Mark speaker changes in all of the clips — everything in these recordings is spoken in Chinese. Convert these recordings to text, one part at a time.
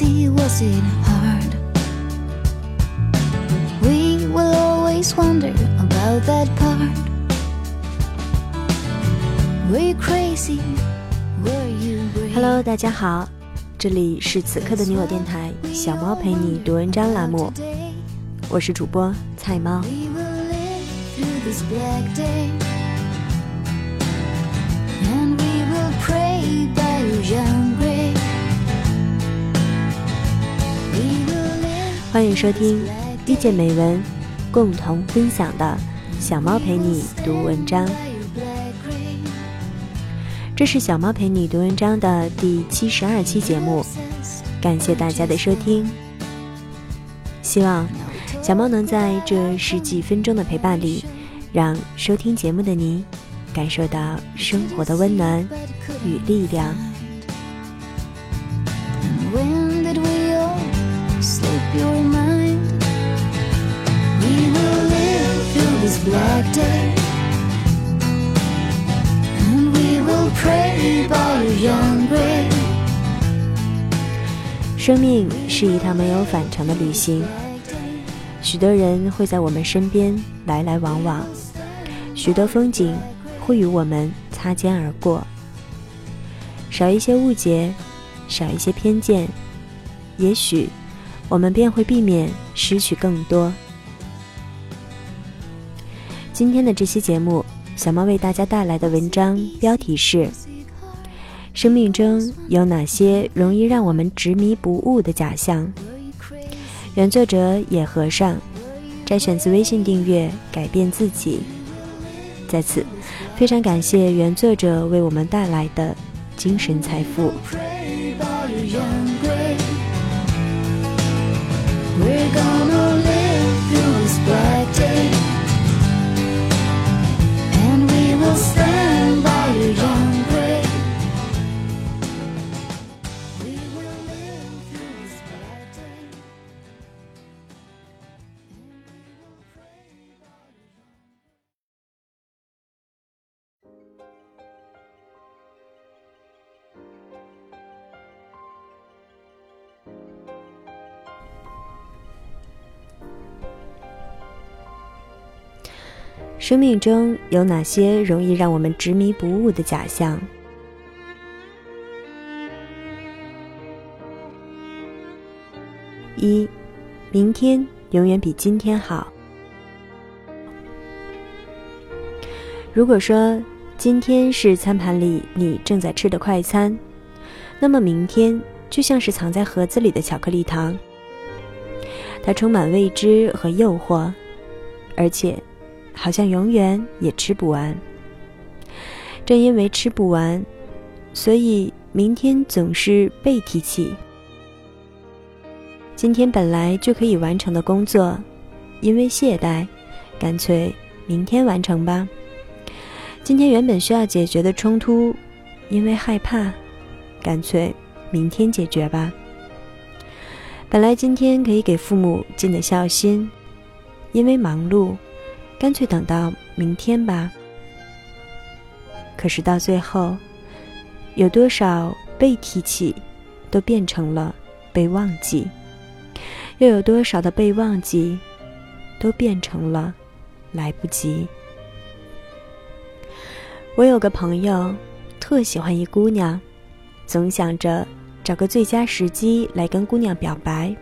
Speaker 1: Was it hard? We will always wonder about that part. Were you crazy? Were you brave?
Speaker 2: Hello，大家好，这里是此刻的你我电台小猫陪你读文章栏目，我是主播菜猫。
Speaker 1: We will live through this black day. And we will pray by your young
Speaker 2: 欢迎收听遇见美文，共同分享的小猫陪你读文章。这是小猫陪你读文章的第七十二期节目，感谢大家的收听。希望小猫能在这十几分钟的陪伴里，让收听节目的你感受到生活的温暖与力量。
Speaker 1: Your mind? We will live through this black day. And we will pray by your young grave.
Speaker 2: 生命是一趟没有返程的旅行，许多人会在我们身边来来往往，许多风景会与我们擦肩而过。少一些误解，少一些偏见，也许我们便会避免失去更多。今天的这期节目，小猫为大家带来的文章标题是：生命中有哪些容易让我们执迷不悟的假象？原作者野和尚，摘选自微信订阅“改变自己”。在此，非常感谢原作者为我们带来的精神财富。
Speaker 1: We're gonna live through this black day.
Speaker 2: 生命中有哪些容易让我们执迷不悟的假象？一，明天永远比今天好。如果说今天是餐盘里你正在吃的快餐，那么明天就像是藏在盒子里的巧克力糖，它充满未知和诱惑，而且好像永远也吃不完。正因为吃不完，所以明天总是被提起。今天本来就可以完成的工作，因为懈怠，干脆明天完成吧。今天原本需要解决的冲突，因为害怕，干脆明天解决吧。本来今天可以给父母尽的孝心，因为忙碌，干脆等到明天吧。可是到最后，有多少被提起，都变成了被忘记；又有多少的被忘记，都变成了来不及。我有个朋友，特喜欢一姑娘，总想着找个最佳时机来跟姑娘表白。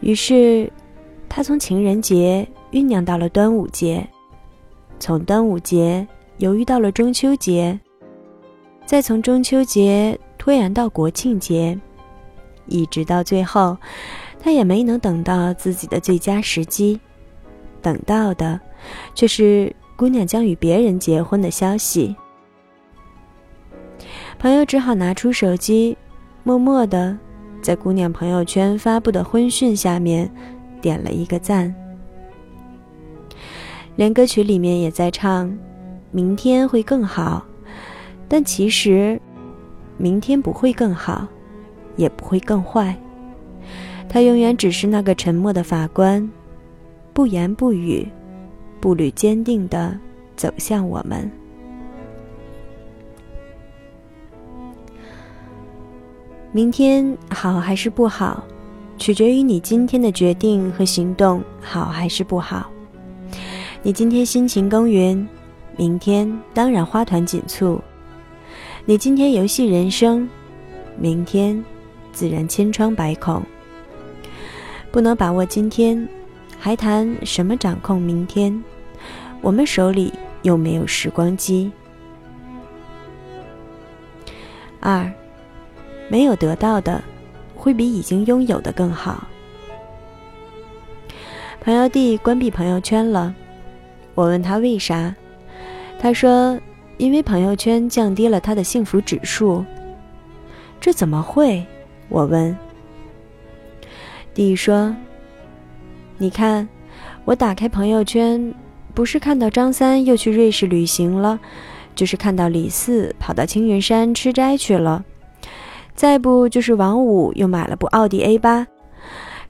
Speaker 2: 于是，他从情人节酝酿到了端午节，从端午节犹豫到了中秋节，再从中秋节拖延到国庆节，一直到最后，他也没能等到自己的最佳时机，等到的却是姑娘将与别人结婚的消息。朋友只好拿出手机，默默的在姑娘朋友圈发布的婚讯下面点了一个赞，连歌曲里面也在唱“明天会更好”，但其实明天不会更好，也不会更坏。他永远只是那个沉默的法官，不言不语，步履坚定地走向我们。明天好还是不好，取决于你今天的决定和行动好还是不好。你今天辛勤耕耘，明天当然花团锦簇；你今天游戏人生，明天自然千疮百孔。不能把握今天，还谈什么掌控明天？我们手里又没有时光机。二，没有得到的，会比已经拥有的更好。朋友弟关闭朋友圈了，我问他为啥，他说因为朋友圈降低了他的幸福指数。这怎么会？我问。D 说：“你看，我打开朋友圈，不是看到张三又去瑞士旅行了，就是看到李四跑到青云山吃斋去了，再不就是王五又买了部奥迪 A 八，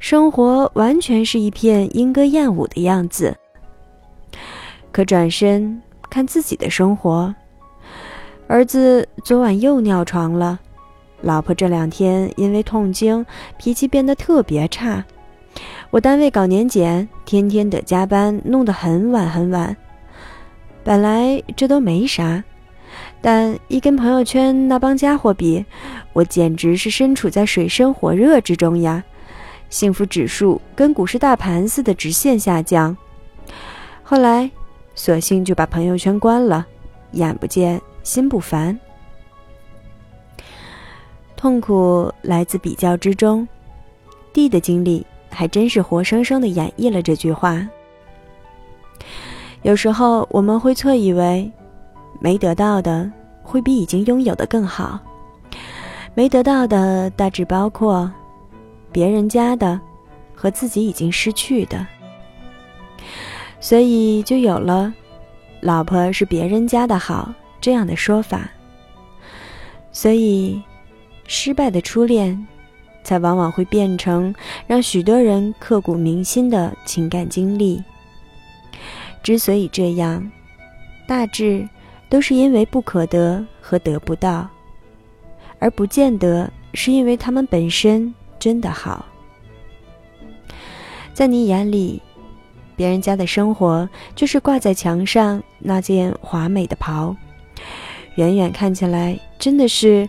Speaker 2: 生活完全是一片莺歌燕舞的样子。可转身看自己的生活，儿子昨晚又尿床了。”老婆这两天因为痛经，脾气变得特别差。我单位搞年检，天天得加班，弄得很晚很晚。本来这都没啥，但一跟朋友圈那帮家伙比，我简直是身处在水深火热之中呀！幸福指数跟股市大盘似的直线下降。后来，索性就把朋友圈关了，眼不见心不烦。痛苦来自比较之中，D 的经历还真是活生生的演绎了这句话。有时候我们会错以为，没得到的会比已经拥有的更好。没得到的大致包括别人家的和自己已经失去的，所以就有了“老婆是别人家的好”这样的说法。所以。失败的初恋，才往往会变成让许多人刻骨铭心的情感经历。之所以这样，大致都是因为不可得和得不到，而不见得是因为他们本身真的好。在你眼里，别人家的生活就是挂在墙上那件华美的袍，远远看起来真的是。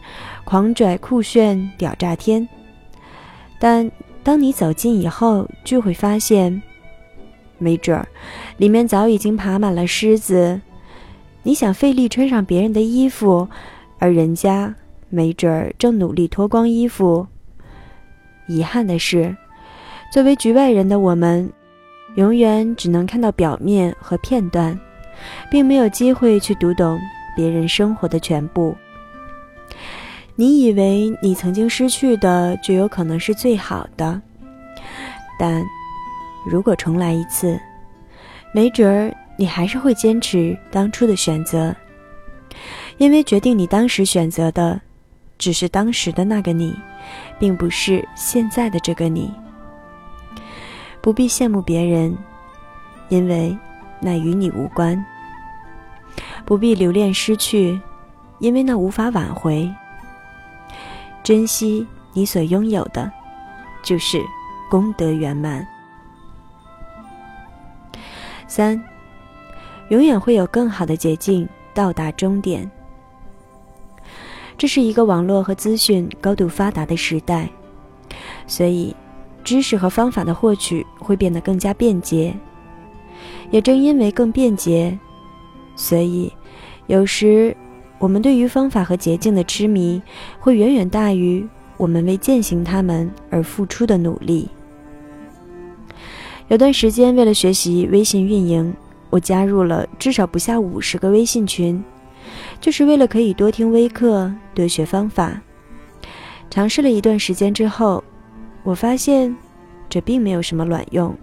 Speaker 2: 狂拽酷炫屌炸天，但当你走近以后，就会发现，没准儿里面早已经爬满了虱子。你想费力穿上别人的衣服，而人家没准儿正努力脱光衣服。遗憾的是，作为局外人的我们，永远只能看到表面和片段，并没有机会去读懂别人生活的全部。你以为你曾经失去的就有可能是最好的，但如果重来一次，没准儿你还是会坚持当初的选择，因为决定你当时选择的，只是当时的那个你，并不是现在的这个你。不必羡慕别人，因为那与你无关；不必留恋失去，因为那无法挽回。珍惜你所拥有的，就是功德圆满。三，永远会有更好的捷径到达终点。这是一个网络和资讯高度发达的时代，所以知识和方法的获取会变得更加便捷。也正因为更便捷，所以有时。我们对于方法和捷径的痴迷，会远远大于我们为践行它们而付出的努力。有段时间，为了学习微信运营，我加入了至少不下五十个微信群，就是为了可以多听微课、多学方法。尝试了一段时间之后，我发现这并没有什么卵用。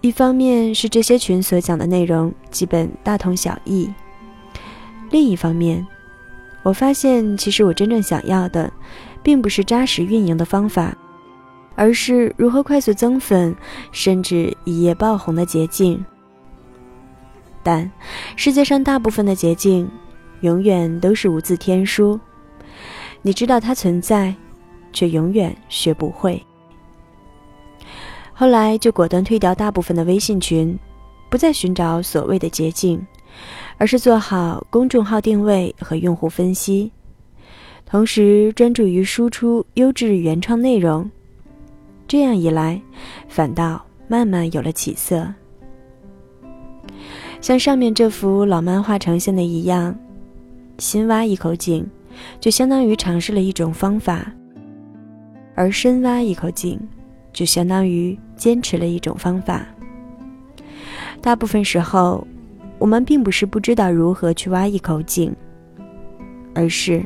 Speaker 2: 一方面是这些群所讲的内容基本大同小异。另一方面，我发现其实我真正想要的，并不是扎实运营的方法，而是如何快速增粉，甚至一夜爆红的捷径。但世界上大部分的捷径，永远都是无字天书。你知道它存在，却永远学不会。后来就果断退掉大部分的微信群，不再寻找所谓的捷径，而是做好公众号定位和用户分析，同时专注于输出优质原创内容。这样一来，反倒慢慢有了起色。像上面这幅老漫画呈现的一样，新挖一口井，就相当于尝试了一种方法；而深挖一口井，就相当于坚持了一种方法。大部分时候，我们并不是不知道如何去挖一口井，而是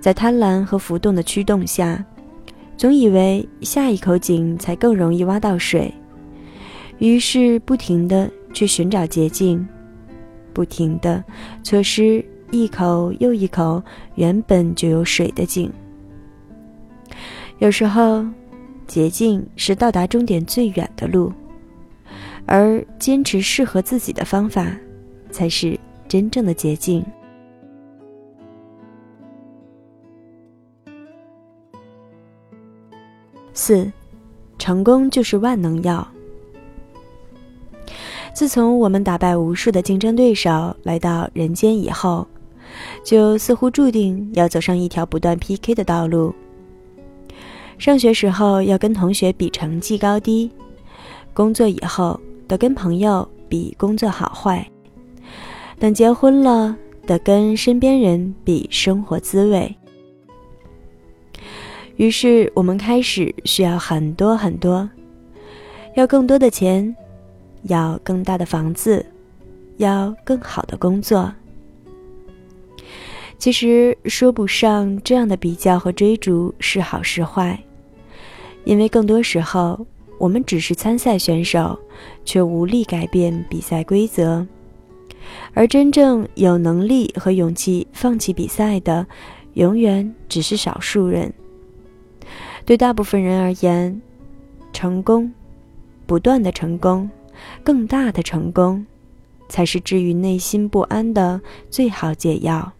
Speaker 2: 在贪婪和浮动的驱动下，总以为下一口井才更容易挖到水，于是不停的去寻找捷径。不停的错失一口又一口原本就有水的井。有时候，捷径是到达终点最远的路，而坚持适合自己的方法，才是真正的捷径。四，成功就是万能药。自从我们打败无数的竞争对手来到人间以后，就似乎注定要走上一条不断 PK 的道路。上学时候要跟同学比成绩高低，工作以后得跟朋友比工作好坏，等结婚了得跟身边人比生活滋味。于是我们开始需要很多很多，要更多的钱。要更大的房子，要更好的工作。其实说不上这样的比较和追逐是好是坏，因为更多时候我们只是参赛选手，却无力改变比赛规则。而真正有能力和勇气放弃比赛的，永远只是少数人。对大部分人而言，成功，不断的成功。更大的成功，才是治愈内心不安的最好解药。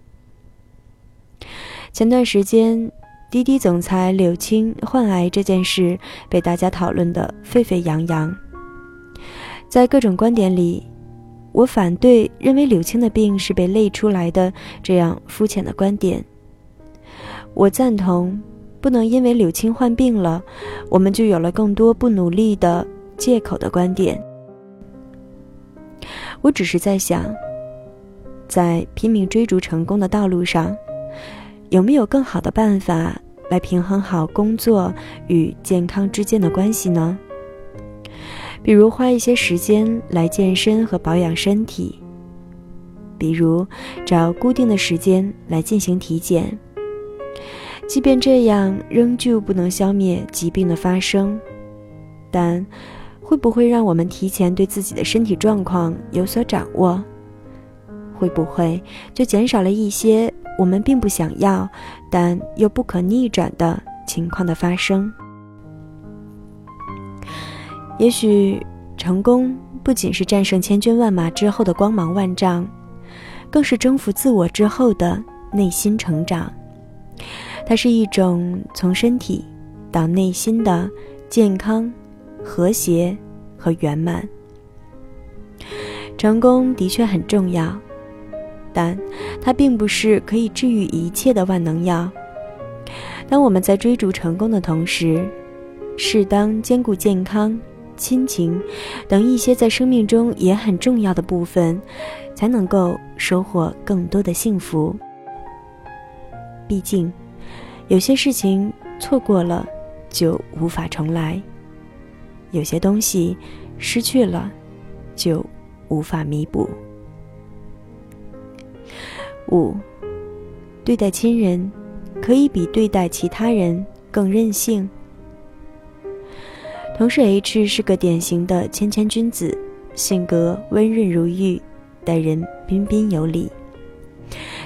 Speaker 2: 前段时间，滴滴总裁柳青患癌这件事被大家讨论得沸沸扬扬。在各种观点里，我反对认为柳青的病是被累出来的这样肤浅的观点。我赞同，不能因为柳青患病了，我们就有了更多不努力的借口的观点。我只是在想，在拼命追逐成功的道路上，有没有更好的办法来平衡好工作与健康之间的关系呢？比如花一些时间来健身和保养身体，比如找固定的时间来进行体检。即便这样仍旧不能消灭疾病的发生，但。会不会让我们提前对自己的身体状况有所掌握？会不会就减少了一些我们并不想要，但又不可逆转的情况的发生？也许成功不仅是战胜千军万马之后的光芒万丈，更是征服自我之后的内心成长。它是一种从身体到内心的健康。和谐和圆满，成功的确很重要，但它并不是可以治愈一切的万能药。当我们在追逐成功的同时，适当兼顾健康、亲情等一些在生命中也很重要的部分，才能够收获更多的幸福。毕竟，有些事情错过了就无法重来。有些东西失去了，就无法弥补。五，对待亲人可以比对待其他人更任性。同事 H 是个典型的谦谦君子，性格温润如玉，待人彬彬有礼。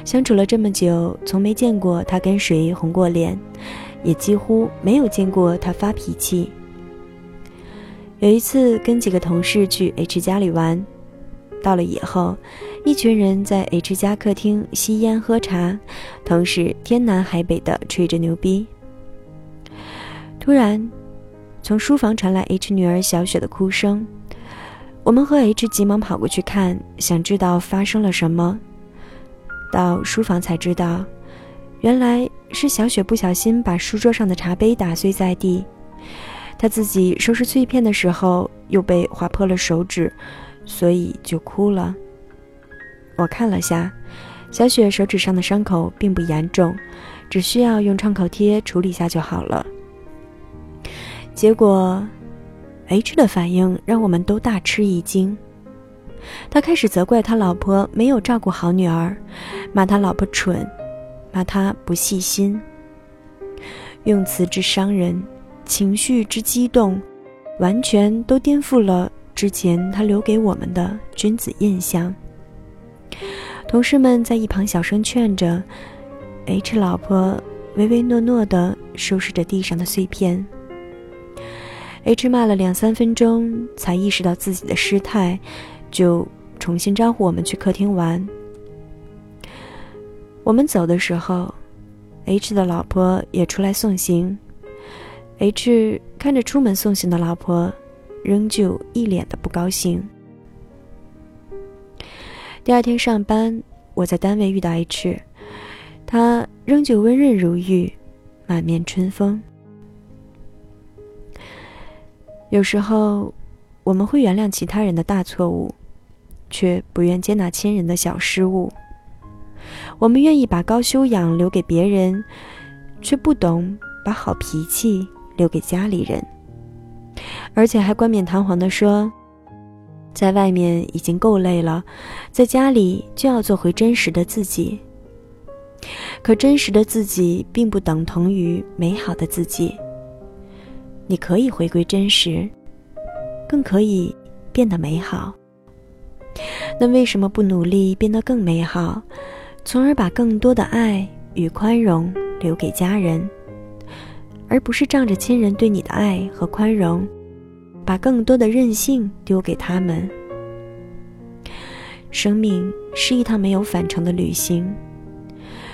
Speaker 2: 相处了这么久，从没见过他跟谁红过脸，也几乎没有见过他发脾气。有一次跟几个同事去 H 家里玩，到了以后，一群人在 H 家客厅吸烟喝茶，同时天南海北的吹着牛逼。突然，从书房传来 H 女儿小雪的哭声，我们和 H 急忙跑过去看，想知道发生了什么。到书房才知道，原来是小雪不小心把书桌上的茶杯打碎在地，她自己收拾碎片的时候又被划破了手指，所以就哭了。我看了下，小雪手指上的伤口并不严重，只需要用创口贴处理下就好了。结果，H 的反应让我们都大吃一惊。他开始责怪他老婆没有照顾好女儿，骂他老婆蠢，骂他不细心。用词之伤人，情绪之激动，完全都颠覆了之前他留给我们的君子印象。同事们在一旁小声劝着，H 老婆唯唯诺诺地收拾着地上的碎片。H 骂了两三分钟，才意识到自己的失态，就重新招呼我们去客厅玩。我们走的时候，H 的老婆也出来送行。H 看着出门送行的老婆，仍旧一脸的不高兴。第二天上班，我在单位遇到 H，他仍旧温润如玉，满面春风。有时候，我们会原谅其他人的大错误，却不愿接纳亲人的小失误。我们愿意把高修养留给别人，却不懂把好脾气留给家里人，而且还冠冕堂皇地说，在外面已经够累了，在家里就要做回真实的自己。可真实的自己并不等同于美好的自己。你可以回归真实，更可以变得美好。那为什么不努力变得更美好，从而把更多的爱与宽容留给家人，而不是仗着亲人对你的爱和宽容，把更多的任性丢给他们？生命是一趟没有返程的旅行，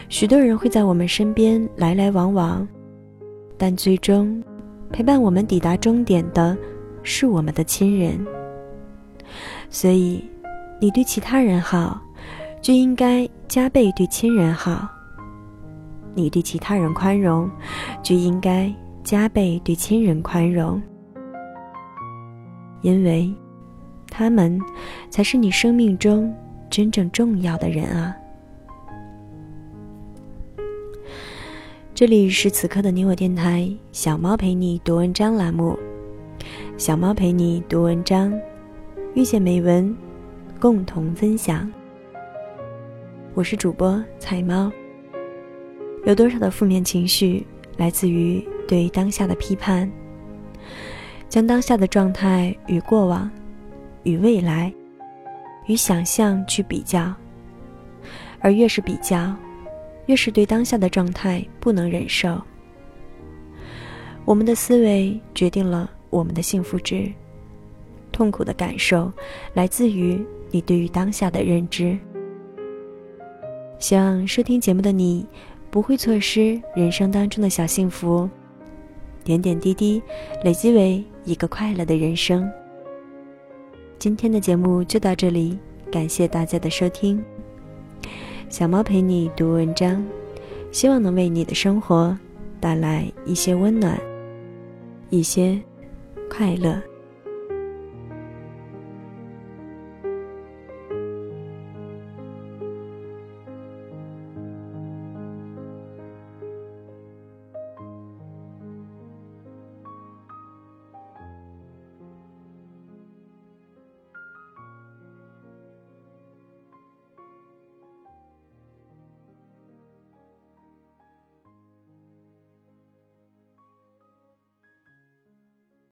Speaker 2: 许多人会在我们身边来来往往，但最终。陪伴我们抵达终点的，是我们的亲人。所以，你对其他人好，就应该加倍对亲人好；你对其他人宽容，就应该加倍对亲人宽容。因为，他们才是你生命中真正重要的人啊。这里是此刻的你我电台，小猫陪你读文章栏目，小猫陪你读文章，遇见美文，共同分享。我是主播彩猫。有多少的负面情绪来自于对当下的批判？将当下的状态与过往、与未来、与想象去比较，而越是比较。越是对当下的状态不能忍受，我们的思维决定了我们的幸福值。痛苦的感受来自于你对于当下的认知。希望收听节目的你不会错失人生当中的小幸福，点点滴滴累积为一个快乐的人生。今天的节目就到这里，感谢大家的收听。小猫陪你读文章，希望能为你的生活带来一些温暖，一些快乐。